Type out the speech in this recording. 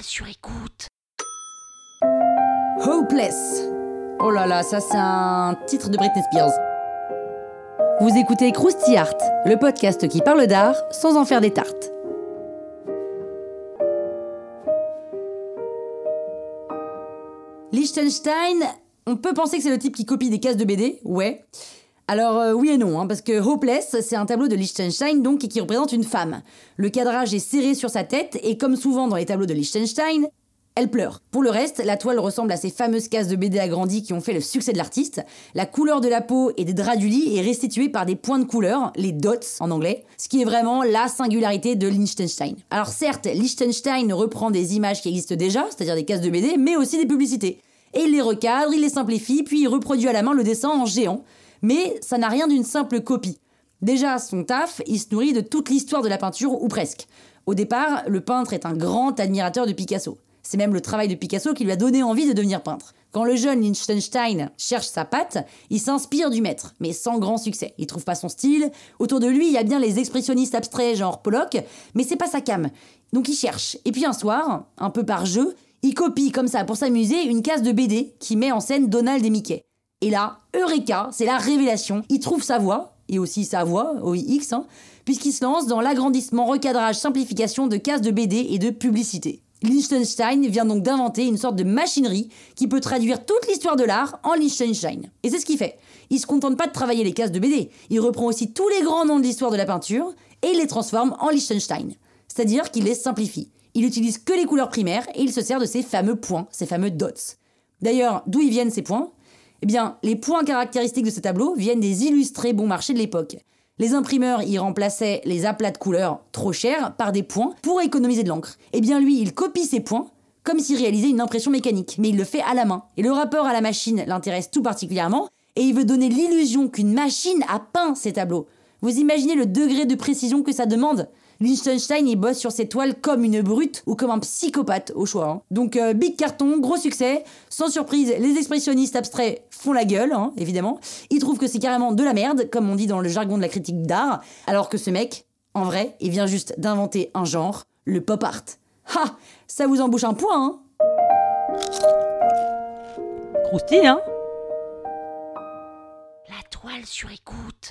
Sur écoute. Hopeless. Oh là là, ça c'est un titre de Britney Spears. Vous écoutez Krusty Art, le podcast qui parle d'art sans en faire des tartes. Liechtenstein, on peut penser que c'est le type qui copie des cases de BD, ouais. Alors euh, oui et non, hein, parce que Hopeless, c'est un tableau de Liechtenstein donc qui représente une femme. Le cadrage est serré sur sa tête et comme souvent dans les tableaux de Liechtenstein, elle pleure. Pour le reste, la toile ressemble à ces fameuses cases de BD agrandies qui ont fait le succès de l'artiste. La couleur de la peau et des draps du lit est restituée par des points de couleur, les dots en anglais, ce qui est vraiment la singularité de Liechtenstein. Alors certes, Liechtenstein reprend des images qui existent déjà, c'est-à-dire des cases de BD, mais aussi des publicités. Et il les recadre, il les simplifie, puis il reproduit à la main le dessin en géant. Mais ça n'a rien d'une simple copie. Déjà, son taf, il se nourrit de toute l'histoire de la peinture, ou presque. Au départ, le peintre est un grand admirateur de Picasso. C'est même le travail de Picasso qui lui a donné envie de devenir peintre. Quand le jeune Liechtenstein cherche sa patte, il s'inspire du maître, mais sans grand succès. Il trouve pas son style. Autour de lui, il y a bien les expressionnistes abstraits genre Pollock, mais c'est pas sa cam. Donc il cherche. Et puis un soir, un peu par jeu, il copie comme ça pour s'amuser une case de BD qui met en scène Donald et Mickey. Et là, Eureka, c'est la révélation. Il trouve sa voix, et aussi sa voix, OIX, hein, puisqu'il se lance dans l'agrandissement, recadrage, simplification de cases de BD et de publicité. Liechtenstein vient donc d'inventer une sorte de machinerie qui peut traduire toute l'histoire de l'art en Liechtenstein. Et c'est ce qu'il fait. Il se contente pas de travailler les cases de BD, il reprend aussi tous les grands noms de l'histoire de la peinture et il les transforme en Liechtenstein. C'est-à-dire qu'il les simplifie. Il utilise que les couleurs primaires et il se sert de ces fameux points, ces fameux dots. D'ailleurs, d'où ils viennent ces points? Eh bien, les points caractéristiques de ce tableau viennent des illustrés bon marché de l'époque. Les imprimeurs y remplaçaient les aplats de couleurs trop chers par des points pour économiser de l'encre. Eh bien lui, il copie ces points comme s'il réalisait une impression mécanique, mais il le fait à la main. Et le rapport à la machine l'intéresse tout particulièrement, et il veut donner l'illusion qu'une machine a peint ces tableaux. Vous imaginez le degré de précision que ça demande? Liechtenstein, il bosse sur ses toiles comme une brute ou comme un psychopathe au choix. Hein. Donc euh, big carton, gros succès. Sans surprise, les expressionnistes abstraits font la gueule, hein, évidemment. Ils trouvent que c'est carrément de la merde, comme on dit dans le jargon de la critique d'art, alors que ce mec, en vrai, il vient juste d'inventer un genre, le pop art. Ha Ça vous embouche un point, hein? Croustille, hein? La toile sur écoute.